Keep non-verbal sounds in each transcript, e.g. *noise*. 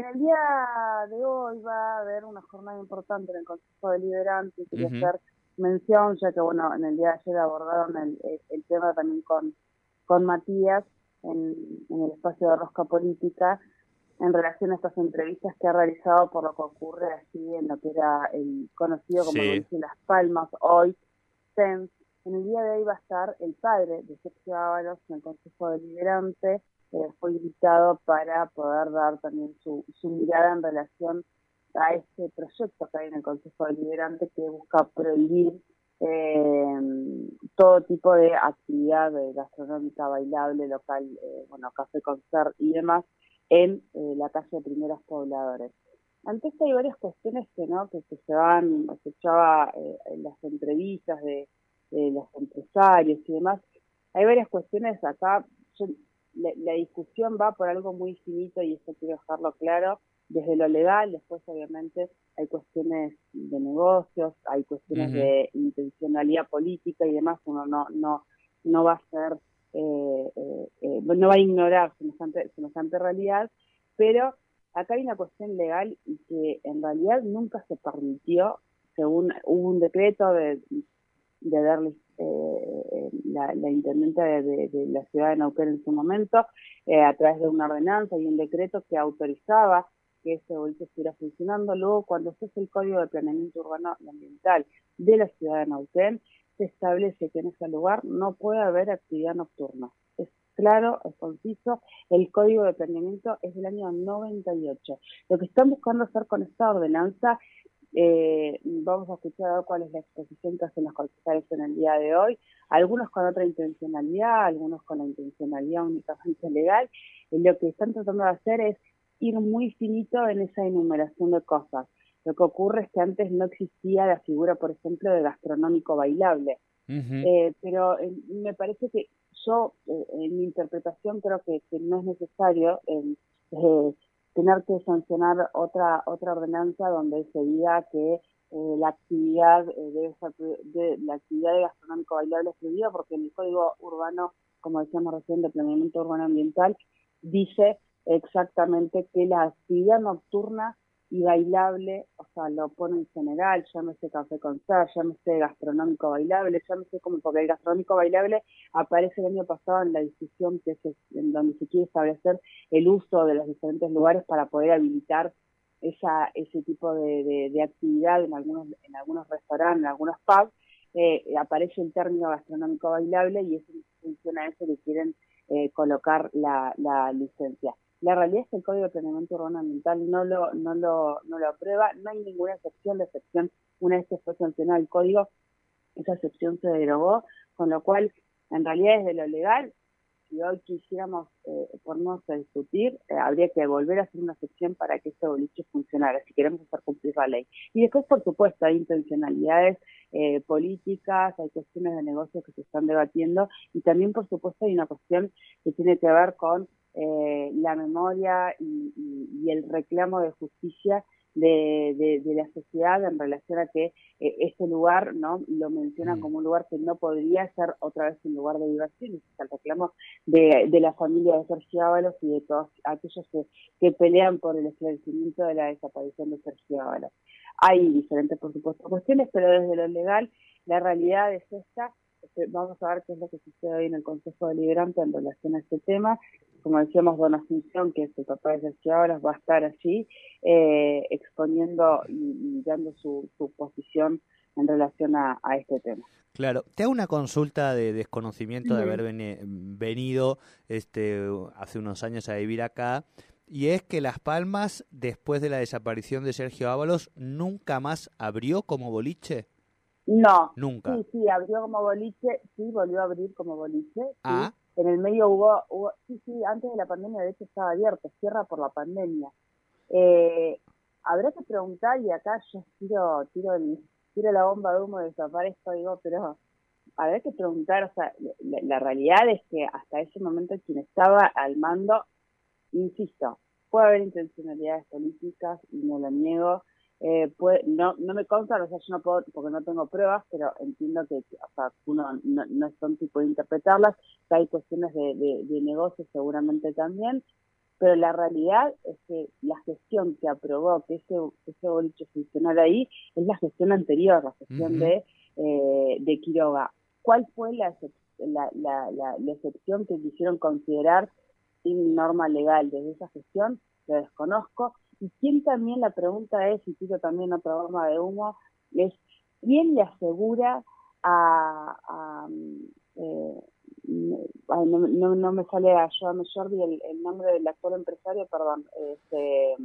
en el día de hoy va a haber una jornada importante en el Consejo Deliberante. Quería hacer mención, ya que bueno, en el día de ayer abordaron el, el, tema también con, con Matías en, en, el espacio de Rosca Política en relación a estas entrevistas que ha realizado por lo que ocurre así en lo que era el conocido como Las Palmas, hoy, SENS. En el día de hoy va a estar el padre de Sergio Ábalos en el Consejo Deliberante eh, fue invitado para poder dar también su, su mirada en relación a este proyecto que hay en el Consejo Deliberante que busca prohibir eh, todo tipo de actividad gastronómica, bailable, local, eh, bueno, café, concert y demás en eh, la calle de primeros pobladores. Ante esto hay varias cuestiones que no que, se van, escuchaba en las entrevistas de, de, los empresarios y demás, hay varias cuestiones acá, la, discusión va por algo muy finito y eso quiero dejarlo claro, desde lo legal, después obviamente hay cuestiones de negocios, hay cuestiones de intencionalidad política y demás, uno no, no, no va a ser, eh, eh, eh, no va a ignorar semejante, semejante realidad, pero acá hay una cuestión legal y que en realidad nunca se permitió, según hubo un decreto de, de darle eh, la, la intendente de, la ciudad de Neuquén en su momento, eh, a través de una ordenanza y un decreto que autorizaba que ese boliche estuviera funcionando. Luego, cuando se hace el Código de Planeamiento Urbano y Ambiental de la ciudad de Neuquén, se establece que en ese lugar no puede haber actividad nocturna. Es claro, es conciso. El Código de Planeamiento es del año 98. Lo que están buscando hacer con esta ordenanza eh, vamos a escuchar cuál es la exposición que hacen los concejales en el día de hoy, algunos con otra intencionalidad, algunos con la intencionalidad únicamente legal. Y lo que están tratando de hacer es ir muy finito en esa enumeración de cosas. Lo que ocurre es que antes no existía la figura, por ejemplo, de gastronómico bailable. eh, pero eh, me parece que yo, eh, en mi interpretación, creo que, que no es necesario eh, tener que sancionar otra otra ordenanza donde se diga que eh, la actividad eh, debe de, la actividad de gastronómico bailable es prohibida porque en el código urbano como decíamos recién de planeamiento urbano ambiental dice exactamente que la actividad nocturna y bailable, o sea, lo pone en general, llámese café concert, llámese gastronómico bailable, llámese como, porque el gastronómico bailable aparece el año pasado en la discusión que es en donde se quiere establecer el uso de los diferentes lugares para poder habilitar esa, ese tipo de, de, actividad en algunos, en algunos restaurantes, en algunos pubs, eh, aparece el término gastronómico bailable y eso funciona eso que quieren eh, colocar la, la licencia. La realidad es que el Código de Planeamiento Urbano Ambiental no lo, no lo, no lo aprueba, no hay ninguna excepción, de excepción, una vez que fue sancionado el código, esa excepción se derogó, con lo cual, en realidad desde lo legal, si hoy quisiéramos eh, ponernos a discutir, eh, habría que volver a hacer una excepción para que ese boliche funcionara, si queremos hacer cumplir la ley. Y después, por supuesto, hay intencionalidades eh, políticas, hay cuestiones de negocios que se están debatiendo y también, por supuesto, hay una cuestión que tiene que ver con eh, la memoria y, el reclamo de justicia de, de, la sociedad en relación a que eh, este lugar no lo menciona mm. como un lugar que no podría ser otra vez un lugar de diversión, es el reclamo de, de la familia de Sergio Ábalos y de todos aquellos que, que pelean por el esclarecimiento de la desaparición de Sergio Ábalos. Hay diferentes, por supuesto, cuestiones, pero desde lo legal la realidad es esta. Este, vamos a ver qué es lo que sucede hoy en el Consejo Deliberante en relación a este tema como decíamos, Don Asunción, que es el papá de Sergio Ábalos, va a estar allí eh, exponiendo y, dando su, posición en relación a, este tema. Claro, te hago una consulta de desconocimiento de haber venido este, hace unos años a vivir acá, y es que Las Palmas, después de la desaparición de Sergio Ábalos, nunca más abrió como boliche. No. Nunca. Sí, sí, abrió como boliche, sí, volvió a abrir como boliche. Ah. En el medio hubo, hubo, sí, sí, antes de la pandemia de hecho estaba abierto, cierra por la pandemia. Eh, habrá que preguntar, y acá yo tiro, tiro, tiro la bomba de humo, desaparezco, digo, pero habrá que preguntar, o sea, la, realidad es que hasta ese momento quien estaba al mando, insisto, puede haber intencionalidades políticas, y no lo niego, eh, no, no me consta, o sea, yo no puedo, porque no tengo pruebas, pero entiendo que, o sea, uno no, no son tipo de interpretarlas, que hay cuestiones de, de, de negocios seguramente también, pero la realidad es que la gestión que aprobó que ese, ese boliche funcionara ahí es la gestión anterior, la gestión de, eh, de Quiroga. ¿Cuál fue la, la, la, la, excepción que quisieron considerar sin norma legal desde esa gestión? Lo desconozco. Y quién también, la pregunta es, y pido también otra forma de humo, es quién le asegura a, a eh, no, no, me sale a Joan Jordi el, el, nombre del actual empresario, perdón. Este,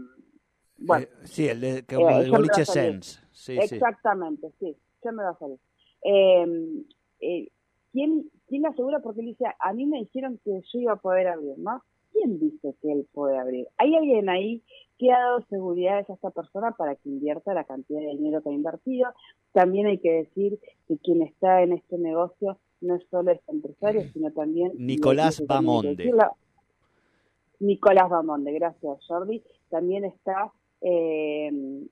bueno, eh, sí, el de que, eh, el boliche Sense. Sí, Exactamente, sí. ya me va a salir? Eh, ¿quién, ¿Quién asegura? Porque él dice, a mí me dijeron que yo iba a poder abrir, ¿no? ¿Quién dice que él puede abrir? ¿Hay alguien ahí que ha dado seguridades a esta persona para que invierta la cantidad de dinero que ha invertido? También hay que decir que quien está en este negocio no es solo este empresario, sino también... Nicolás Bamonde. Nicolás Bamonde, gracias Jordi. También está eh,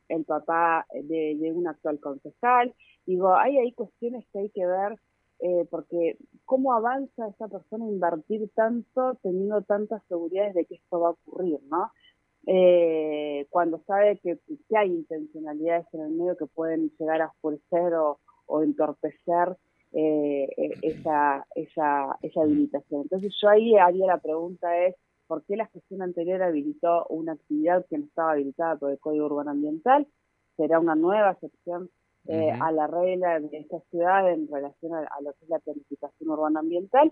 el papá de, de, un actual concejal. Digo, hay ahí cuestiones que hay que ver, eh, porque cómo avanza esa persona a invertir tanto teniendo tantas seguridades de que esto va a ocurrir, ¿no? Eh, cuando sabe que, que, hay intencionalidades en el medio que pueden llegar a oscurecer o, o entorpecer eh, e, esa, esa, esa habilitación. Entonces yo ahí haría la pregunta es, ¿por qué la gestión anterior habilitó una actividad que no estaba habilitada por el Código Urbano Ambiental? ¿Será una nueva excepción eh, a la regla de esta ciudad en relación a, lo que es la planificación urbana ambiental?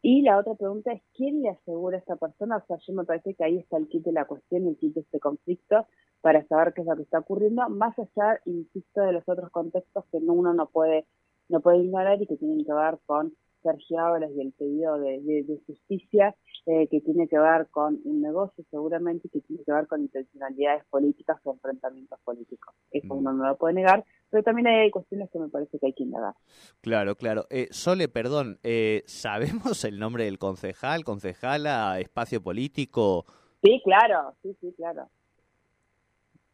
Y la otra pregunta es, ¿quién le asegura a esta persona? O sea, yo me parece que ahí está el kit de la cuestión, el kit de este conflicto, para saber qué es lo que está ocurriendo, más allá, insisto, de los otros contextos que uno no puede no puede ignorar y que tienen que ver con Sergio Ábalos y el pedido de, justicia eh, que tiene que ver con un negocio seguramente y que tiene que ver con intencionalidades políticas o enfrentamientos políticos. Eso mm. uno no lo puede negar, pero también hay cuestiones que me parece que hay que indagar. Claro, claro. Eh, Sole, perdón, eh, ¿sabemos el nombre del concejal, concejala, espacio político? Sí, claro, sí, sí, claro.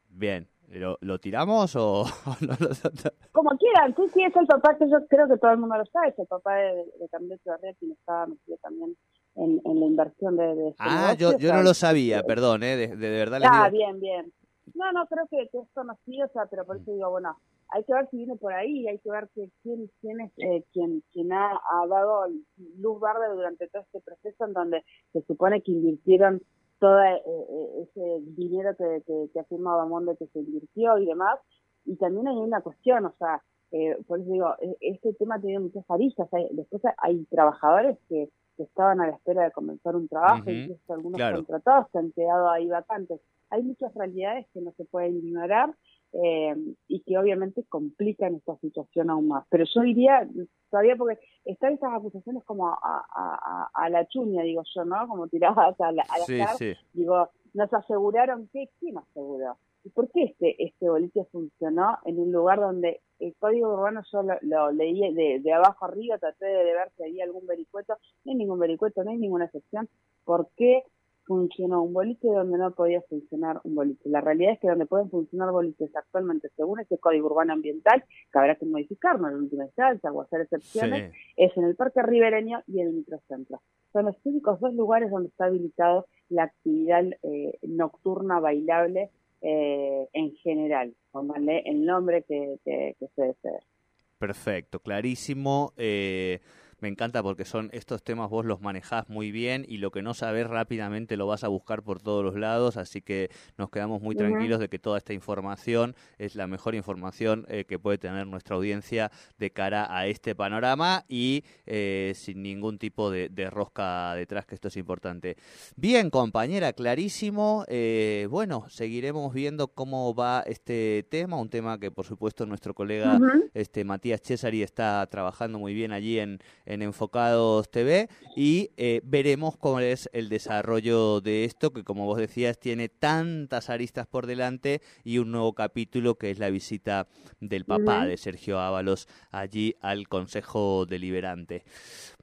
Bien, ¿Lo, ¿Lo, tiramos o, *laughs* no *laughs* Como quieran, sí, sí, es el papá que yo creo que todo el mundo lo sabe, es el papá de, de Camilo quien estaba metido también en, en la inversión de... de este ah, yo, yo no lo sabía, perdón, ¿eh? de, de, verdad. Ah, bien, bien. No, no, creo que, es conocido, o sea, pero por eso digo, bueno, hay que ver si viene por ahí, hay que ver que, quién, quién es eh, quien, quien ha, ha dado luz verde durante todo este proceso en donde se supone que invirtieron todo eh, eh, ese dinero que, que, que afirma Monde que se invirtió y demás. Y también hay una cuestión, o sea, eh, por eso digo, e, este tema tiene muchas aristas. después hay trabajadores que, estaban a la espera de comenzar un trabajo, incluso algunos contratados que han quedado ahí vacantes. Hay muchas realidades que no se pueden ignorar eh, y que obviamente complican esta situación aún más. Pero yo diría, todavía porque están esas acusaciones como a, a, la chuña, digo yo, ¿no? Como tiradas a la, a digo, nos aseguraron que, ¿quién aseguró? ¿Y por qué este, este boliche funcionó en un lugar donde el código urbano yo lo, leí de, de, abajo arriba, traté de ver si había algún vericueto, no hay ningún vericueto, no hay ninguna excepción, ¿por qué funcionó un boliche donde no podía funcionar un boliche. La realidad es que donde pueden funcionar boliches actualmente, según ese código urbano ambiental, que habrá que modificarlo en última instancia o hacer excepciones, es en el Parque Ribereño y en el Microcentro. Son los únicos dos lugares donde está habilitado la actividad eh, nocturna bailable eh, en general. Pónganle el nombre que, que, que se desee. Perfecto, clarísimo. Eh me encanta porque son estos temas vos los manejás muy bien y lo que no sabes rápidamente lo vas a buscar por todos los lados, así que nos quedamos muy tranquilos de que toda esta información es la mejor información eh, que puede tener nuestra audiencia de cara a este panorama y eh, sin ningún tipo de, rosca detrás, que esto es importante. Bien, compañera, clarísimo. Eh, bueno, seguiremos viendo cómo va este tema, un tema que por supuesto nuestro colega este Matías Cesari está trabajando muy bien allí en en Enfocados TV y eh, veremos cómo es el desarrollo de esto, que como vos decías tiene tantas aristas por delante y un nuevo capítulo que es la visita del papá de Sergio Ábalos allí al Consejo Deliberante.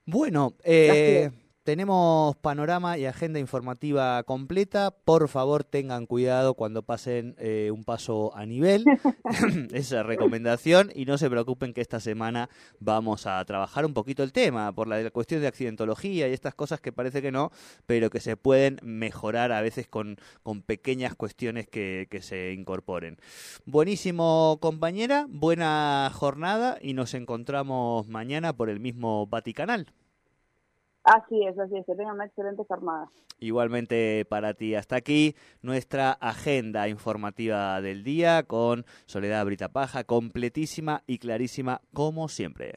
Bueno, eh, tenemos panorama y agenda informativa completa. Por favor, tengan cuidado cuando pasen eh, un paso a nivel. *laughs* *laughs* Esa recomendación. Y no se preocupen que esta semana vamos a trabajar un poquito el tema por la, cuestión de accidentología y estas cosas que parece que no, pero que se pueden mejorar a veces con, con pequeñas cuestiones que, que se incorporen. Buenísimo, compañera. Buena jornada y nos encontramos mañana por el mismo Vaticanal. Así es, así es, que tengan una excelente jornada. Igualmente para ti, hasta aquí nuestra agenda informativa del día con Soledad Brita Paja, completísima y clarísima como siempre.